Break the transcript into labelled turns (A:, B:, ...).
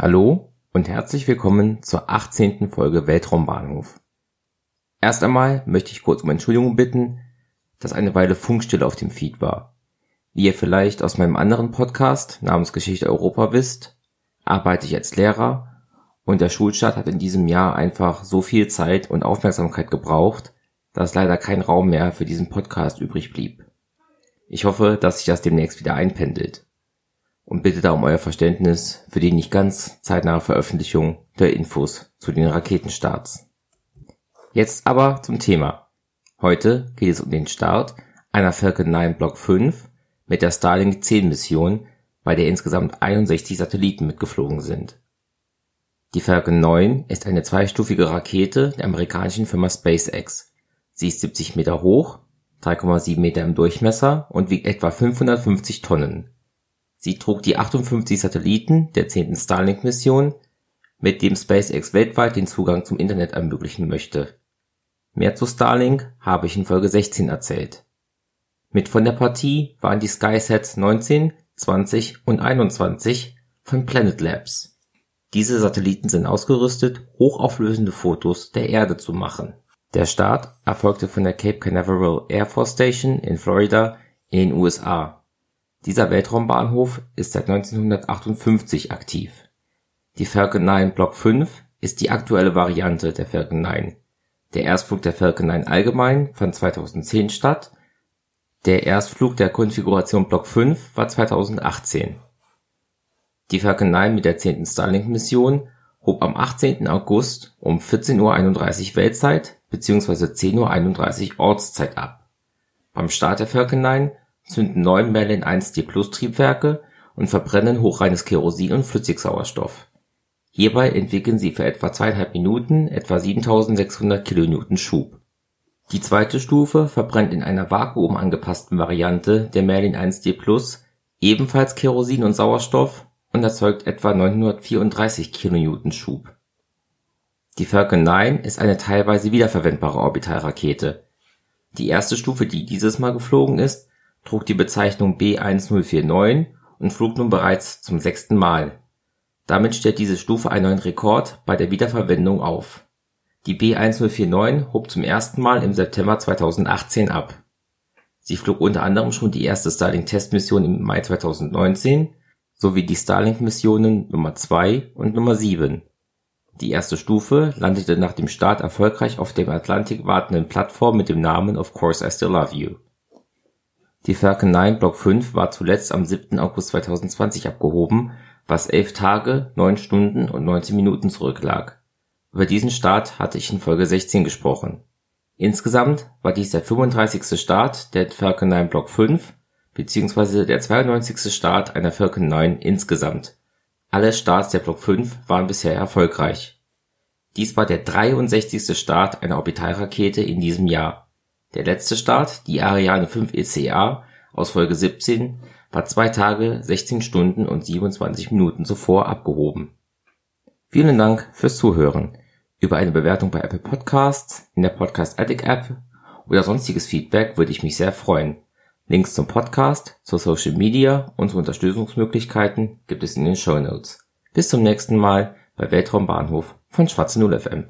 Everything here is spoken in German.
A: Hallo und herzlich willkommen zur 18. Folge Weltraumbahnhof. Erst einmal möchte ich kurz um Entschuldigung bitten, dass eine Weile Funkstille auf dem Feed war. Wie ihr vielleicht aus meinem anderen Podcast namens Geschichte Europa wisst, arbeite ich als Lehrer und der Schulstart hat in diesem Jahr einfach so viel Zeit und Aufmerksamkeit gebraucht, dass leider kein Raum mehr für diesen Podcast übrig blieb. Ich hoffe, dass sich das demnächst wieder einpendelt und bitte da um euer Verständnis für die nicht ganz zeitnahe Veröffentlichung der Infos zu den Raketenstarts. Jetzt aber zum Thema. Heute geht es um den Start einer Falcon 9 Block 5 mit der Starlink 10 Mission, bei der insgesamt 61 Satelliten mitgeflogen sind. Die Falcon 9 ist eine zweistufige Rakete der amerikanischen Firma SpaceX. Sie ist 70 Meter hoch, 3,7 Meter im Durchmesser und wiegt etwa 550 Tonnen. Sie trug die 58 Satelliten der zehnten Starlink-Mission, mit dem SpaceX weltweit den Zugang zum Internet ermöglichen möchte. Mehr zu Starlink habe ich in Folge 16 erzählt. Mit von der Partie waren die SkySats 19, 20 und 21 von Planet Labs. Diese Satelliten sind ausgerüstet, hochauflösende Fotos der Erde zu machen. Der Start erfolgte von der Cape Canaveral Air Force Station in Florida in den USA dieser Weltraumbahnhof ist seit 1958 aktiv. Die Falcon 9 Block 5 ist die aktuelle Variante der Falcon 9. Der Erstflug der Falcon 9 allgemein fand 2010 statt, der Erstflug der Konfiguration Block 5 war 2018. Die Falcon 9 mit der 10. Starlink-Mission hob am 18. August um 14:31 Uhr Weltzeit bzw. 10:31 Uhr Ortszeit ab. Beim Start der Falcon 9 zünden neun Merlin 1D+-Triebwerke und verbrennen hochreines Kerosin und Flüssigsauerstoff. Hierbei entwickeln sie für etwa zweieinhalb Minuten etwa 7600 kN Schub. Die zweite Stufe verbrennt in einer vakuumangepassten Variante der Merlin 1D+ ebenfalls Kerosin und Sauerstoff und erzeugt etwa 934 kN Schub. Die Falcon 9 ist eine teilweise wiederverwendbare Orbitalrakete. Die erste Stufe, die dieses Mal geflogen ist trug die Bezeichnung B1049 und flog nun bereits zum sechsten Mal. Damit stellt diese Stufe einen neuen Rekord bei der Wiederverwendung auf. Die B1049 hob zum ersten Mal im September 2018 ab. Sie flog unter anderem schon die erste Starlink-Testmission im Mai 2019 sowie die Starlink-Missionen Nummer 2 und Nummer 7. Die erste Stufe landete nach dem Start erfolgreich auf der im Atlantik wartenden Plattform mit dem Namen Of Course I Still Love You die Falcon 9 Block 5 war zuletzt am 7. August 2020 abgehoben, was elf Tage, neun Stunden und 19 Minuten zurücklag. Über diesen Start hatte ich in Folge 16 gesprochen. Insgesamt war dies der 35. Start der Falcon 9 Block 5 bzw. der 92. Start einer Falcon 9 insgesamt. Alle Starts der Block 5 waren bisher erfolgreich. Dies war der 63. Start einer Orbitalrakete in diesem Jahr der letzte Start, die Ariane 5 ECA aus Folge 17, war zwei Tage, 16 Stunden und 27 Minuten zuvor abgehoben. Vielen Dank fürs Zuhören. Über eine Bewertung bei Apple Podcasts, in der Podcast Addict App oder sonstiges Feedback würde ich mich sehr freuen. Links zum Podcast, zur Social Media und zu Unterstützungsmöglichkeiten gibt es in den Show Notes. Bis zum nächsten Mal bei Weltraumbahnhof von Schwarze Null FM.